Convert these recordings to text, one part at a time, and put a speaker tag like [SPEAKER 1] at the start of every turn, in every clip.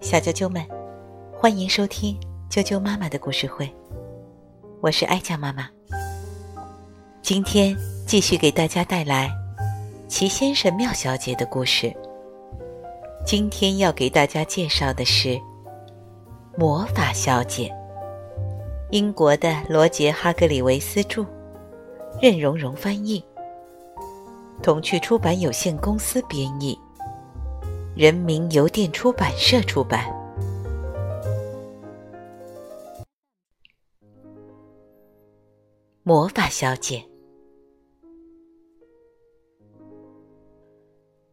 [SPEAKER 1] 小啾啾们，欢迎收听啾啾妈妈的故事会，我是哀家妈妈。今天继续给大家带来齐先生、妙小姐的故事。今天要给大家介绍的是《魔法小姐》，英国的罗杰·哈格里维斯著，任蓉蓉翻译，童趣出版有限公司编译。人民邮电出版社出版。魔法小姐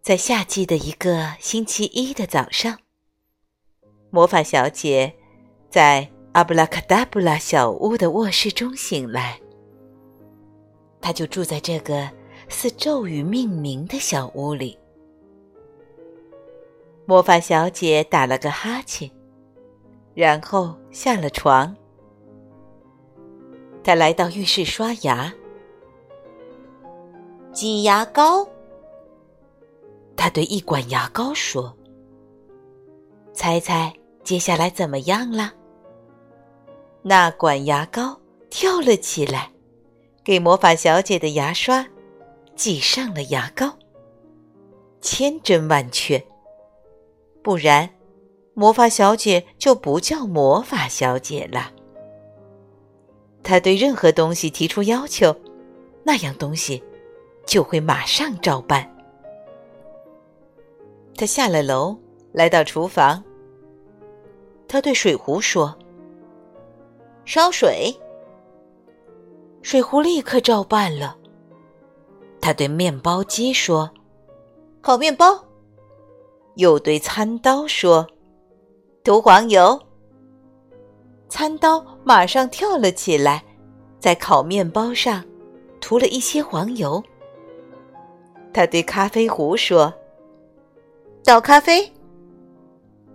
[SPEAKER 1] 在夏季的一个星期一的早上，魔法小姐在阿布拉卡达布拉小屋的卧室中醒来。她就住在这个似咒语命名的小屋里。魔法小姐打了个哈欠，然后下了床。她来到浴室刷牙，挤牙膏。她对一管牙膏说：“猜猜接下来怎么样了？”那管牙膏跳了起来，给魔法小姐的牙刷挤上了牙膏，千真万确。不然，魔法小姐就不叫魔法小姐了。她对任何东西提出要求，那样东西就会马上照办。她下了楼，来到厨房。她对水壶说：“烧水。”水壶立刻照办了。她对面包机说：“烤面包。”又对餐刀说：“涂黄油。”餐刀马上跳了起来，在烤面包上涂了一些黄油。他对咖啡壶说：“倒咖啡。”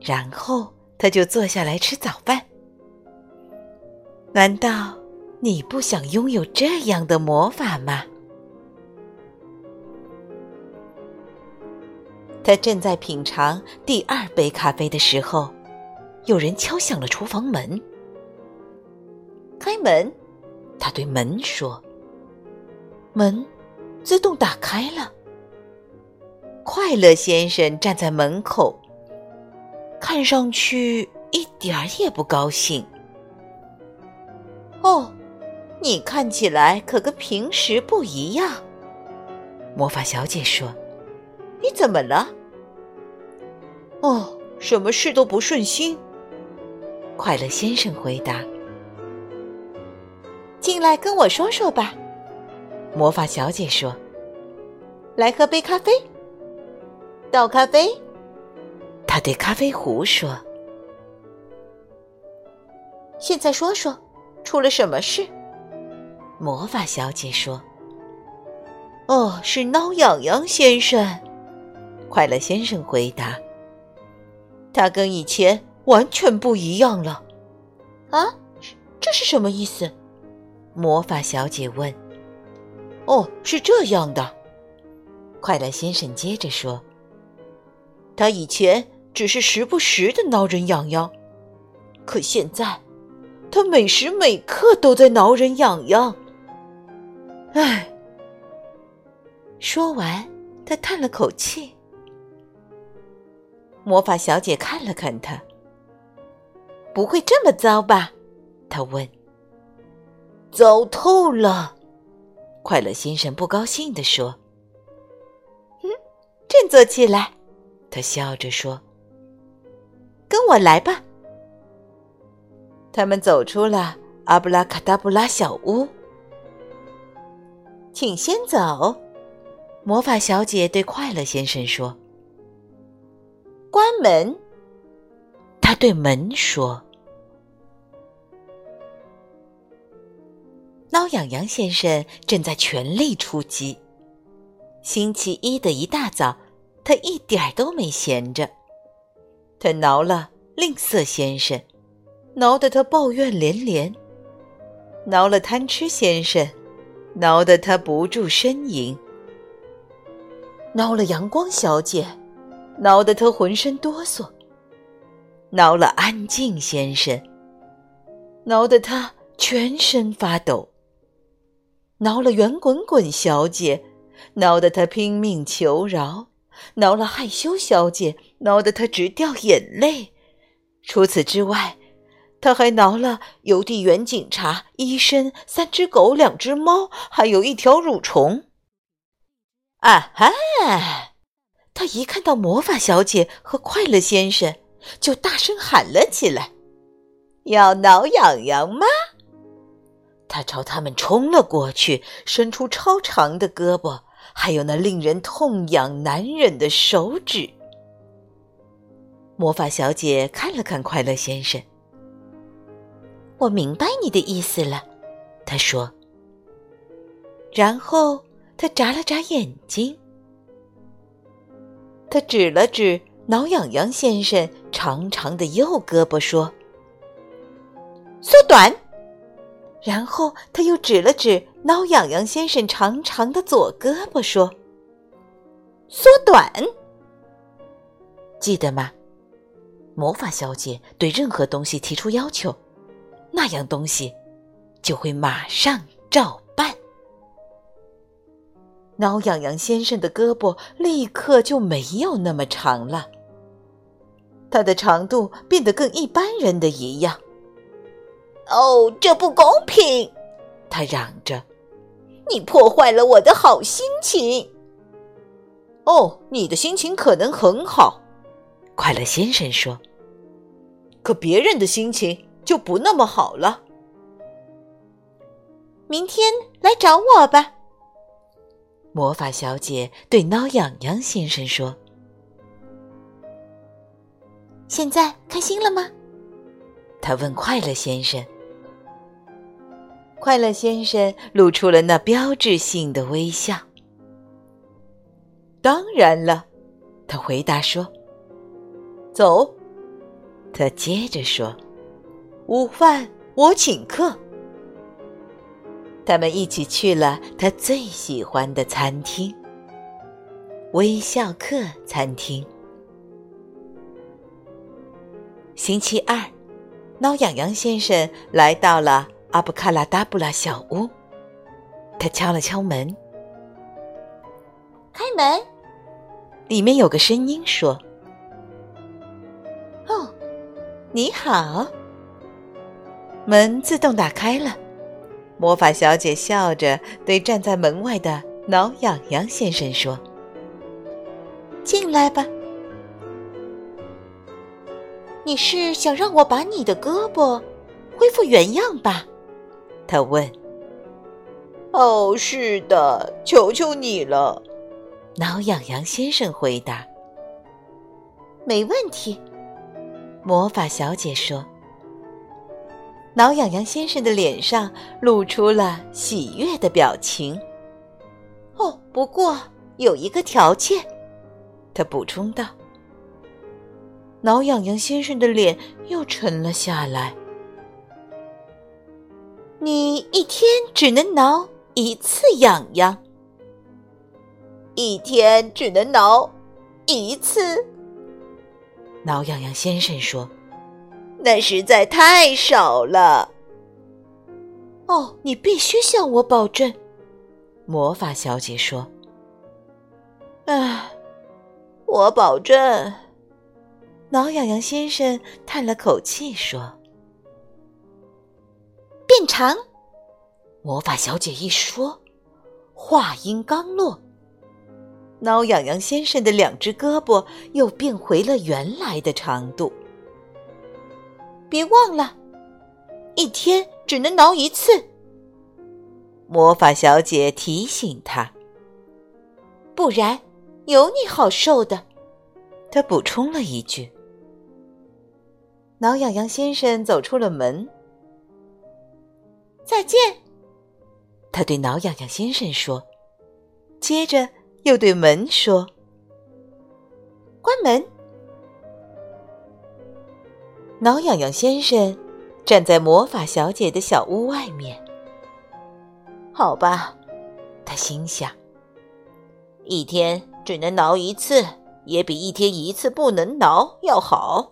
[SPEAKER 1] 然后他就坐下来吃早饭。难道你不想拥有这样的魔法吗？他正在品尝第二杯咖啡的时候，有人敲响了厨房门。开门，他对门说：“门自动打开了。”快乐先生站在门口，看上去一点儿也不高兴。“哦，你看起来可跟平时不一样。”魔法小姐说。你怎么了？哦，什么事都不顺心。快乐先生回答：“进来跟我说说吧。”魔法小姐说：“来喝杯咖啡。”倒咖啡。他对咖啡壶说：“现在说说，出了什么事？”魔法小姐说：“哦，是挠痒痒先生。”快乐先生回答：“他跟以前完全不一样了。”啊，这是什么意思？魔法小姐问。“哦，是这样的。”快乐先生接着说：“他以前只是时不时的挠人痒痒，可现在，他每时每刻都在挠人痒痒。”唉，说完，他叹了口气。魔法小姐看了看他，不会这么糟吧？她问。糟透了！快乐先生不高兴地说。“嗯，振作起来！”他笑着说。“跟我来吧。”他们走出了阿布拉卡达布拉小屋。请先走，魔法小姐对快乐先生说。关门，他对门说：“挠痒痒先生正在全力出击。星期一的一大早，他一点儿都没闲着。他挠了吝啬先生，挠得他抱怨连连；挠了贪吃先生，挠得他不住呻吟；挠了阳光小姐。”挠得他浑身哆嗦；挠了安静先生，挠得他全身发抖；挠了圆滚滚小姐，挠得他拼命求饶；挠了害羞小姐，挠得他直掉眼泪。除此之外，他还挠了邮递员、警察、医生、三只狗、两只猫，还有一条蠕虫。啊哈！他一看到魔法小姐和快乐先生，就大声喊了起来：“要挠痒痒吗？”他朝他们冲了过去，伸出超长的胳膊，还有那令人痛痒难忍的手指。魔法小姐看了看快乐先生。我明白你的意思了，他说。然后他眨了眨眼睛，他指了指挠痒痒先生长长的右胳膊说：“缩短。”然后他又指了指挠痒痒先生长长的左胳膊说：“缩短。”记得吗？魔法小姐对任何东西提出要求。那样东西就会马上照。挠痒痒先生的胳膊立刻就没有那么长了，它的长度变得跟一般人的一样。哦，这不公平！他嚷着：“你破坏了我的好心情。”哦，你的心情可能很好，快乐先生说。可别人的心情。就不那么好了。明天来找我吧。魔法小姐对挠痒痒先生说：“现在开心了吗？”他问快乐先生。快乐先生露出了那标志性的微笑。当然了，他回答说：“走。”他接着说。午饭我请客。他们一起去了他最喜欢的餐厅——微笑客餐厅。星期二，挠痒痒先生来到了阿布卡拉达布拉小屋。他敲了敲门，开门。里面有个声音说：“哦，你好。”门自动打开了，魔法小姐笑着对站在门外的挠痒痒先生说：“进来吧。”你是想让我把你的胳膊恢复原样吧？他问。“哦，是的，求求你了。”挠痒痒先生回答。“没问题。”魔法小姐说。挠痒痒先生的脸上露出了喜悦的表情。哦，不过有一个条件，他补充道。挠痒痒先生的脸又沉了下来。你一天只能挠一次痒痒。一天只能挠一次。挠痒痒先生说。那实在太少了。哦，你必须向我保证，魔法小姐说。啊，我保证。挠痒痒先生叹了口气说：“变长。”魔法小姐一说，话音刚落，挠痒痒先生的两只胳膊又变回了原来的长度。别忘了，一天只能挠一次。魔法小姐提醒他，不然有你好受的。她补充了一句。挠痒痒先生走出了门。再见，他对挠痒痒先生说，接着又对门说：“关门。”挠痒痒先生站在魔法小姐的小屋外面。好吧，他心想，一天只能挠一次，也比一天一次不能挠要好。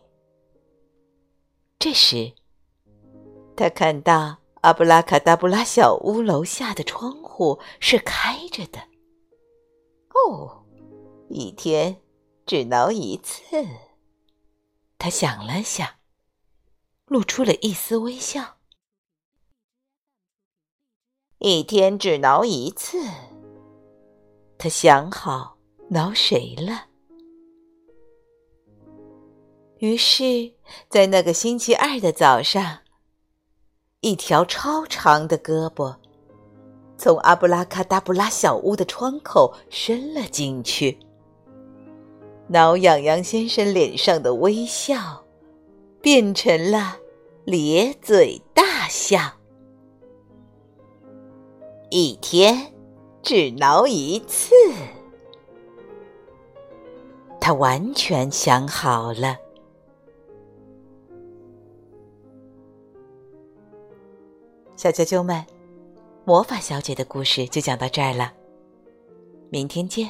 [SPEAKER 1] 这时，他看到阿布拉卡达布拉小屋楼下的窗户是开着的。哦，一天只挠一次。他想了想，露出了一丝微笑。一天只挠一次。他想好挠谁了。于是，在那个星期二的早上，一条超长的胳膊从阿布拉卡达布拉小屋的窗口伸了进去。挠痒痒先生脸上的微笑变成了咧嘴大笑。一天只挠一次，他完全想好了。小啾啾们，魔法小姐的故事就讲到这儿了，明天见。